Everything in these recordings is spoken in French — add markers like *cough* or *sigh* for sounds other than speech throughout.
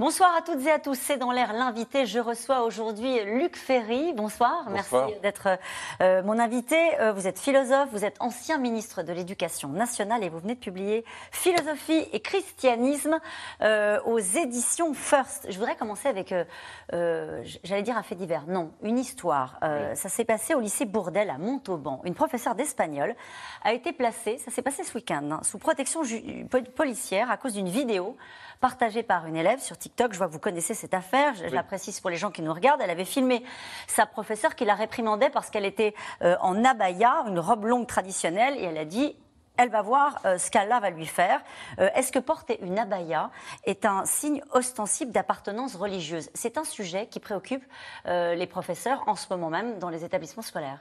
Bonsoir à toutes et à tous. C'est dans l'air l'invité. Je reçois aujourd'hui Luc Ferry. Bonsoir. Merci d'être euh, mon invité. Euh, vous êtes philosophe, vous êtes ancien ministre de l'Éducation nationale et vous venez de publier Philosophie et christianisme euh, aux éditions First. Je voudrais commencer avec, j'allais dire un fait divers. Non, une histoire. Ça s'est passé au lycée Bourdel à Montauban. Une professeure d'espagnol a été placée, ça s'est passé ce week-end, hein, sous protection policière à cause d'une vidéo partagée par une élève sur TikTok. Je vois que vous connaissez cette affaire. Je, la précise pour les gens qui nous regardent. Elle avait filmé sa professeure qui la réprimandait parce qu'elle était euh, en abaya, une robe longue traditionnelle, et elle a dit elle va voir euh, ce qu'Allah va lui faire. Euh, est-ce que porter une abaya est un signe ostensible d'appartenance religieuse? C'est un sujet qui préoccupe les professeurs en ce moment même dans les établissements scolaires.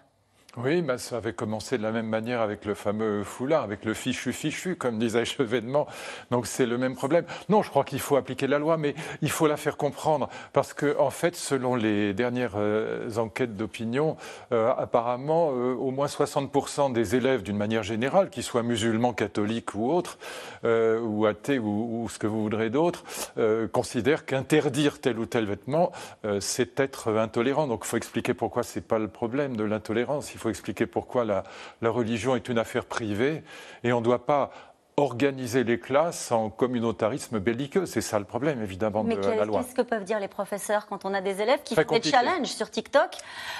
Oui, bah, ça avait commencé de la même manière avec le fameux foulard, avec le fichu-fichu, comme disait Chevènement. Donc c'est le même problème. Non, je crois qu'il faut appliquer la loi, mais il faut la faire comprendre. Parce que, en fait, selon les dernières euh, enquêtes d'opinion, euh, apparemment, euh, au moins 60% des élèves, d'une manière générale, qu'ils soient musulmans, catholiques ou autres, ou athées ou, ce que vous voudrez d'autre, considèrent qu'interdire tel ou tel vêtement, c'est être intolérant. Donc il faut expliquer pourquoi c'est pas le problème de l'intolérance faut expliquer pourquoi la, religion est une affaire privée et on ne doit pas organiser les classes en communautarisme belliqueux. C'est ça le problème, évidemment, de la loi. Qu'est-ce que peuvent dire les professeurs quand on a des élèves qui font des challenges sur TikTok,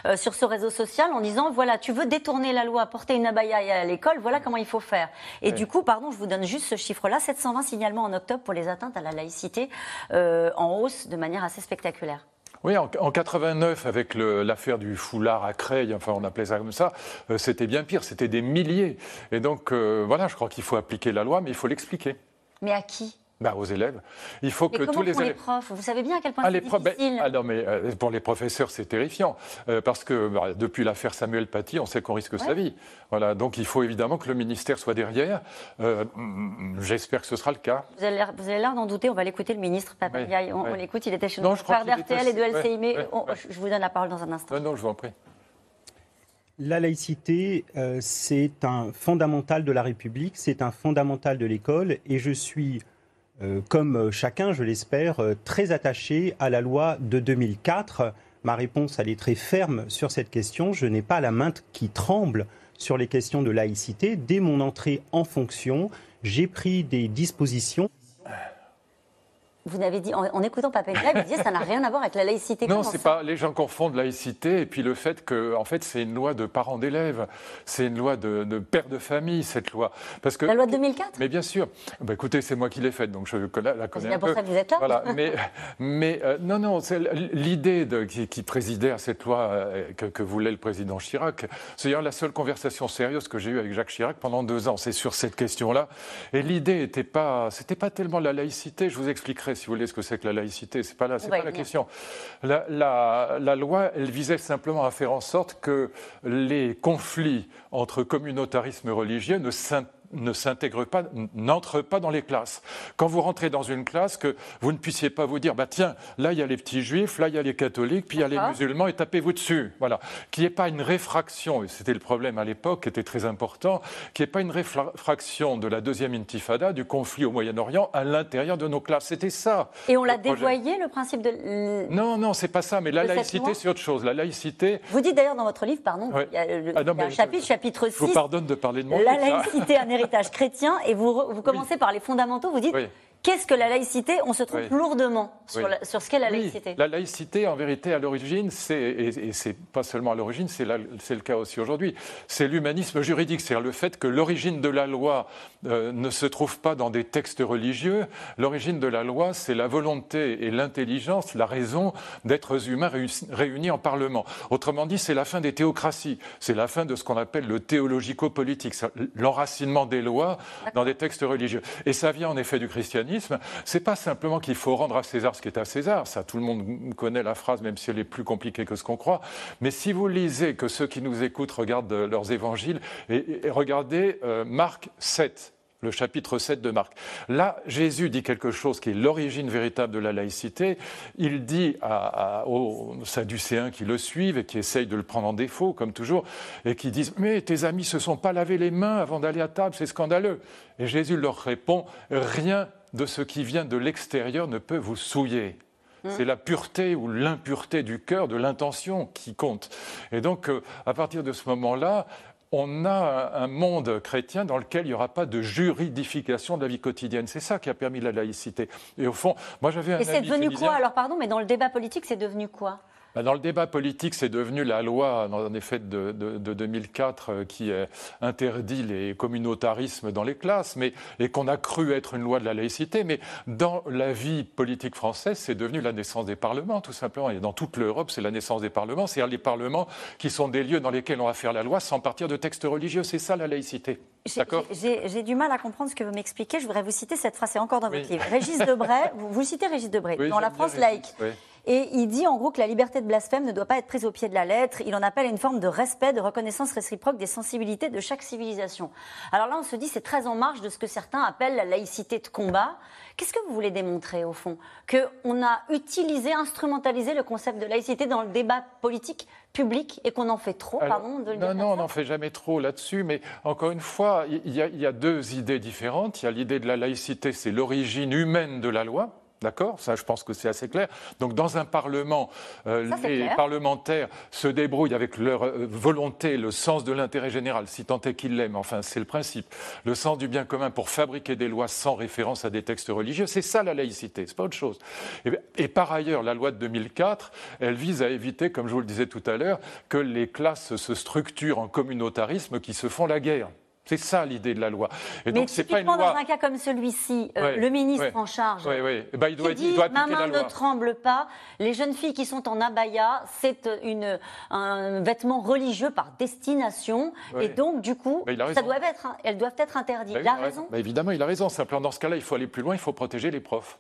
euh, sur ce réseau social, en disant voilà, tu veux détourner la loi, porter une abaya à l'école, voilà comment il faut faire. Et du coup, pardon, je vous donne juste ce chiffre-là 720 signalements en octobre pour les atteintes à la laïcité euh, en hausse de manière assez spectaculaire. Oui, en, 89, avec l'affaire du foulard à Creil, enfin on appelait ça comme ça, euh, c'était bien pire, c'était des milliers. Et donc euh, voilà, je crois qu'il faut appliquer la loi, mais il faut l'expliquer. Mais à qui? Bah, aux élèves. Il faut que tous les élèves. profs? Vous savez bien à quel point ah, c'est ben, difficile. ah non, mais euh, pour les professeurs, c'est terrifiant parce que bah, depuis l'affaire Samuel Paty, on sait qu'on risque sa vie. Voilà, donc il faut évidemment que le ministère soit derrière. J'espère que ce sera le cas. Vous avez l'air d'en douter. On va l'écouter, le ministre Papayaï. on, l'écoute. Il était chez nous, d'RTL et de LCI. Mais je vous donne la parole dans un instant. Non, non, je vous en prie. La laïcité, c'est un fondamental de la République, c'est un fondamental de l'école, et je suis euh, comme chacun, je l'espère, euh, très attaché à la loi de 2004. Ma réponse, elle est très ferme sur cette question. Je n'ai pas la main qui tremble sur les questions de laïcité. Dès mon entrée en fonction, j'ai pris des dispositions vous n'avez dit, en, écoutant Papendia, vous disiez ça n'a rien à voir avec la laïcité. Non, c'est pas. Les gens confondent laïcité et puis le fait que, en fait, c'est une loi de parents d'élèves, c'est une loi de, de père de famille cette loi. Parce que la loi de 2004. Mais bien sûr. Bah, écoutez, c'est moi qui l'ai faite, donc je la connais C'est pour ça que vous êtes là. Voilà. mais, mais euh, non, non, c'est l'idée qui, qui, présidait à cette loi euh, que, voulait le président Chirac. C'est d'ailleurs la seule conversation sérieuse que j'ai eue avec Jacques Chirac pendant deux ans. C'est sur cette question-là. Et l'idée n'était pas, c'était pas tellement la laïcité. Je vous expliquerai si vous voulez, ce que c'est que la laïcité. Ce n'est pas, la, pas la question. La, la, loi, elle visait simplement à faire en sorte que les conflits entre communautarisme religieux ne ne s'intègre pas, n'entre pas dans les classes. Quand vous rentrez dans une classe, que vous ne puissiez pas vous dire, bah tiens, là il y a les petits juifs, là il y a les catholiques, puis il y a les musulmans, et tapez-vous dessus. Voilà. Qu'il n'y ait pas une réfraction, et c'était le problème à l'époque, qui était très important, qu'il n'y ait pas une réfraction de la deuxième intifada, du conflit au Moyen-Orient, à l'intérieur de nos classes. C'était ça. Et on l'a dévoyé, le principe de. Non, non, c'est pas ça, mais la laïcité, c'est autre chose. La laïcité. Vous dites d'ailleurs dans votre livre, pardon, il y a, le, ah un chapitre, chapitre 6. Je vous pardonne de parler de moi. La laïcité, un *laughs* chrétien et vous, vous commencez par les fondamentaux. Vous dites Qu'est-ce que la laïcité? On se trompe lourdement sur, ce qu'est la laïcité. La laïcité, en vérité, à l'origine, c'est, et, c'est pas seulement à l'origine, c'est, le cas aussi aujourd'hui, c'est l'humanisme juridique, c'est-à-dire le fait que l'origine de la loi euh, ne se trouve pas dans des textes religieux. L'origine de la loi, c'est la volonté et l'intelligence, la raison d'êtres humains réunis en Parlement. Autrement dit, c'est la fin des théocraties, c'est la fin de ce qu'on appelle le théologico-politique, l'enracinement des lois dans des textes religieux. Et ça vient en effet du christianisme c'est pas simplement qu'il faut rendre à César ce qui est à César, ça tout le monde connaît la phrase, même si elle est plus compliquée que ce qu'on croit. Mais si vous lisez, que ceux qui nous écoutent regardent leurs évangiles, et, regardez euh, Marc 7, le chapitre 7 de Marc. Là, Jésus dit quelque chose qui est l'origine véritable de la laïcité. Il dit aux Sadducéens qui le suivent et qui essayent de le prendre en défaut, comme toujours, et qui disent Mais tes amis se sont pas lavé les mains avant d'aller à table, c'est scandaleux. Et Jésus leur répond Rien de ce qui vient de l'extérieur ne peut vous souiller. Mmh. C'est la pureté ou l'impureté du cœur, de l'intention qui compte. Et donc, euh, à partir de ce moment-là, on a un monde chrétien dans lequel il n'y aura pas de juridification de la vie quotidienne. C'est ça qui a permis la laïcité. Et au fond, moi j'avais un. Et c'est devenu quoi alors, pardon, mais dans le débat politique, c'est devenu quoi? Dans le débat politique, c'est devenu la loi, en effet, de, 2004 euh, qui interdit les communautarismes dans les classes, mais, et qu'on a cru être une loi de la laïcité. Mais dans la vie politique française, c'est devenu la naissance des parlements, tout simplement. Et dans toute l'Europe, c'est la naissance des parlements, c'est-à-dire les parlements qui sont des lieux dans lesquels on va faire la loi sans partir de textes religieux. C'est ça la laïcité. D'accord J'ai du mal à comprendre ce que vous m'expliquez. Je voudrais vous citer cette phrase, c'est encore dans votre livre. Régis *laughs* Debray, vous, vous citez Régis Debray, dans La France laïque. Et il dit en gros que la liberté de blasphème ne doit pas être prise au pied de la lettre. Il en appelle à une forme de respect, de reconnaissance réciproque des sensibilités de chaque civilisation. Alors là, on se dit c'est très en marge de ce que certains appellent la laïcité de combat. Qu'est-ce que vous voulez démontrer au fond? Qu'on a utilisé, instrumentalisé le concept de laïcité dans le débat politique public et qu'on en fait trop, pardon de Non, non, on n'en fait jamais trop là-dessus, mais encore une fois, il y, y, a deux idées différentes. Il y a l'idée de la laïcité, c'est l'origine humaine de la loi. D'accord? Ça, je pense que c'est assez clair. Donc, dans un Parlement, euh, les parlementaires se débrouillent avec leur euh, volonté, le sens de l'intérêt général, si tant est qu'ils l'aiment. Enfin, c'est le principe. Le sens du bien commun pour fabriquer des lois sans référence à des textes religieux. C'est ça la laïcité, c'est pas autre chose. Et, et, par ailleurs, la loi de 2004, elle vise à éviter, comme je vous le disais tout à l'heure, que les classes se structurent en communautarisme qui se font la guerre. C'est ça l'idée de la loi. Et donc, c'est pas une loi... dans un cas comme celui-ci, euh, le ministre en charge eh ben, il doit, dit, il doit ma main ne tremble pas. Les jeunes filles qui sont en abaya, c'est une, un vêtement religieux par destination, et donc du coup, ça doit être, elles doivent être interdites. il a raison. évidemment, il a raison. Simplement, dans ce cas-là, il faut aller plus loin. Il faut protéger les profs.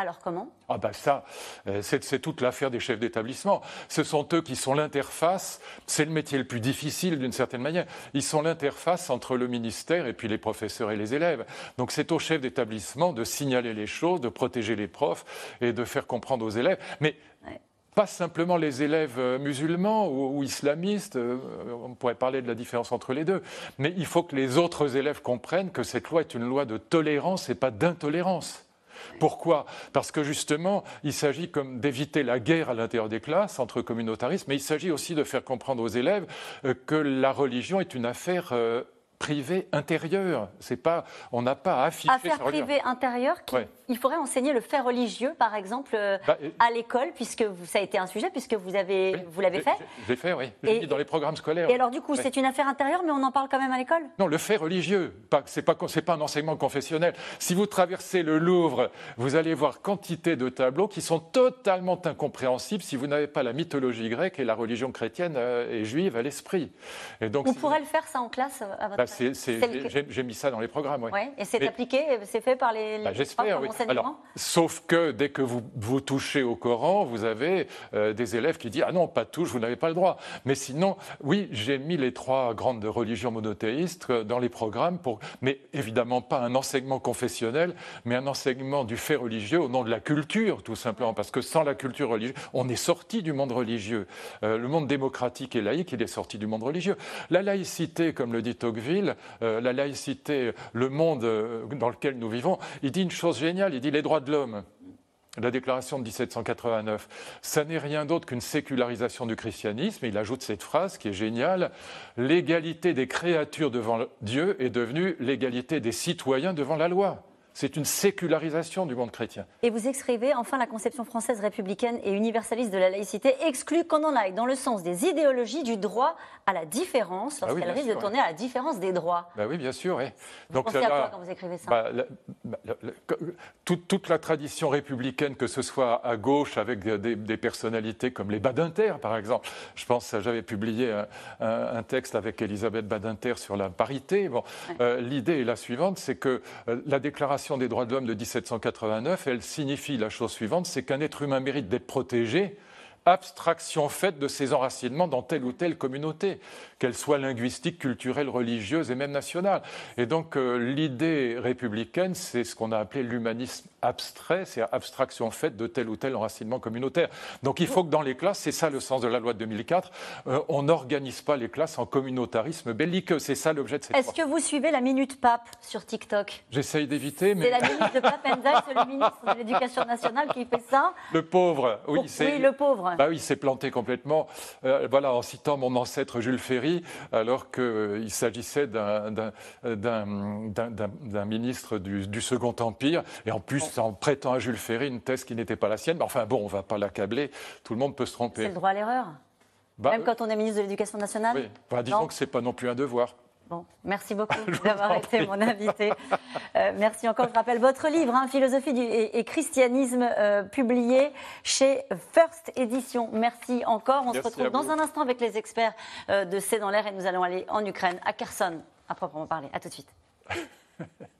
Alors comment? Ah ben ça, euh, c'est toute l'affaire des chefs d'établissement. Ce sont eux qui sont l'interface, c'est le métier le plus difficile d'une certaine manière, ils sont l'interface entre le ministère et puis les professeurs et les élèves. Donc c'est aux chefs d'établissement de signaler les choses, de protéger les profs et de faire comprendre aux élèves. Mais pas simplement les élèves euh, musulmans ou, islamistes, euh, on pourrait parler de la différence entre les deux, mais il faut que les autres élèves comprennent que cette loi est une loi de tolérance et pas d'intolérance. Pourquoi? Parce que justement, il s'agit comme d'éviter la guerre à l'intérieur des classes entre communautaristes, mais il s'agit aussi de faire comprendre aux élèves euh, que la religion est une affaire euh, privée intérieure. C'est pas, on n'a pas à afficher. Affaire privée intérieure, il faudrait enseigner le fait religieux, par exemple, euh, bah, à l'école, puisque ça a été un sujet, puisque vous avez, vous l'avez fait. J'ai fait, oui. Mis dans les programmes scolaires. Et alors, du coup, c'est une affaire intérieure, mais on en parle quand même à l'école? Non, le fait religieux. C'est pas, c'est pas un enseignement confessionnel. Si vous traversez le Louvre, vous allez voir quantité de tableaux qui sont totalement incompréhensibles si vous n'avez pas la mythologie grecque et la religion chrétienne euh, et juive à l'esprit. Et donc, on pourrait le faire ça en classe à votre bah, J'ai mis ça dans les programmes, oui. Ouais, et c'est appliqué, c'est fait par les. Bah, J'espère, oui. Alors, sauf que dès que vous, vous touchez au Coran, vous avez euh, des élèves qui disent Ah non, pas touche, vous n'avez pas le droit. Mais sinon, oui, j'ai mis les trois grandes religions monothéistes euh, dans les programmes, pour, mais évidemment pas un enseignement confessionnel, mais un enseignement du fait religieux au nom de la culture, tout simplement. Parce que sans la culture religieuse, on est sorti du monde religieux. Euh, le monde démocratique et laïque, il est sorti du monde religieux. La laïcité, comme le dit Tocqueville, la laïcité, le monde dans lequel nous vivons, il dit une chose géniale il dit les droits de l'homme. La déclaration de 1789, ça n'est rien d'autre qu'une sécularisation du christianisme. il ajoute cette phrase qui est géniale L'égalité des créatures devant Dieu est devenue l'égalité des citoyens devant la loi. C'est une sécularisation du monde chrétien. Et vous écrivez, enfin, la conception française républicaine et universaliste de la laïcité exclut qu'on en aille dans le sens des idéologies du droit à la différence, ah lorsqu'elle risque de tourner à la différence des droits. Bah oui, bien sûr. Vous Donc, pensez à quoi quand vous écrivez ça? Bah, bah, toute, la tradition républicaine, que ce soit à gauche avec des, personnalités comme les Badinter, par exemple. Je pense, j'avais publié un, texte avec Elisabeth Badinter sur la parité. Bon, euh, L'idée est la suivante, c'est que euh, la déclaration des droits de l'homme de 1789, elle signifie la chose suivante, c'est qu'un être humain mérite d'être protégé, abstraction faite de ses enracinements dans telle ou telle communauté qu'elle soit linguistique, culturelle, religieuse et même nationale. Et donc euh, l'idée républicaine, c'est ce qu'on a appelé l'humanisme abstrait, c'est abstraction faite de tel ou tel enracinement communautaire. Donc il faut que dans les classes, c'est ça le sens de la loi de 2004, euh, on n'organise pas les classes en communautarisme belliqueux. C'est ça l'objet de cette Est-ce que vous suivez la Minute Pape sur TikTok? J'essaye d'éviter, mais... C'est la minute de Pape Ndiaye, c'est le ministre de l'Éducation nationale qui fait ça. Le pauvre, oui, c'est... Oui, le pauvre. Bah oui, il s'est planté complètement, euh, voilà, en citant mon ancêtre Jules Ferry, alors qu'il euh, s'agissait d'un ministre du, du, Second Empire, et en plus en prêtant à Jules Ferry une thèse qui n'était pas la sienne. Mais enfin bon, on ne va pas l'accabler, tout le monde peut se tromper. C'est le droit à l'erreur bah, Même quand on est ministre de l'Éducation nationale Oui, bah, disons que ce n'est pas non plus un devoir. Bon, merci beaucoup *laughs* d'avoir été mon invité. Euh, merci encore. Je rappelle votre livre, hein, Philosophie et, christianisme, euh, publié chez First Edition. Merci encore. On se retrouve dans un instant avec les experts euh, de C'est dans l'air et nous allons aller en Ukraine, à Kherson, à proprement parler. À tout de suite. *laughs*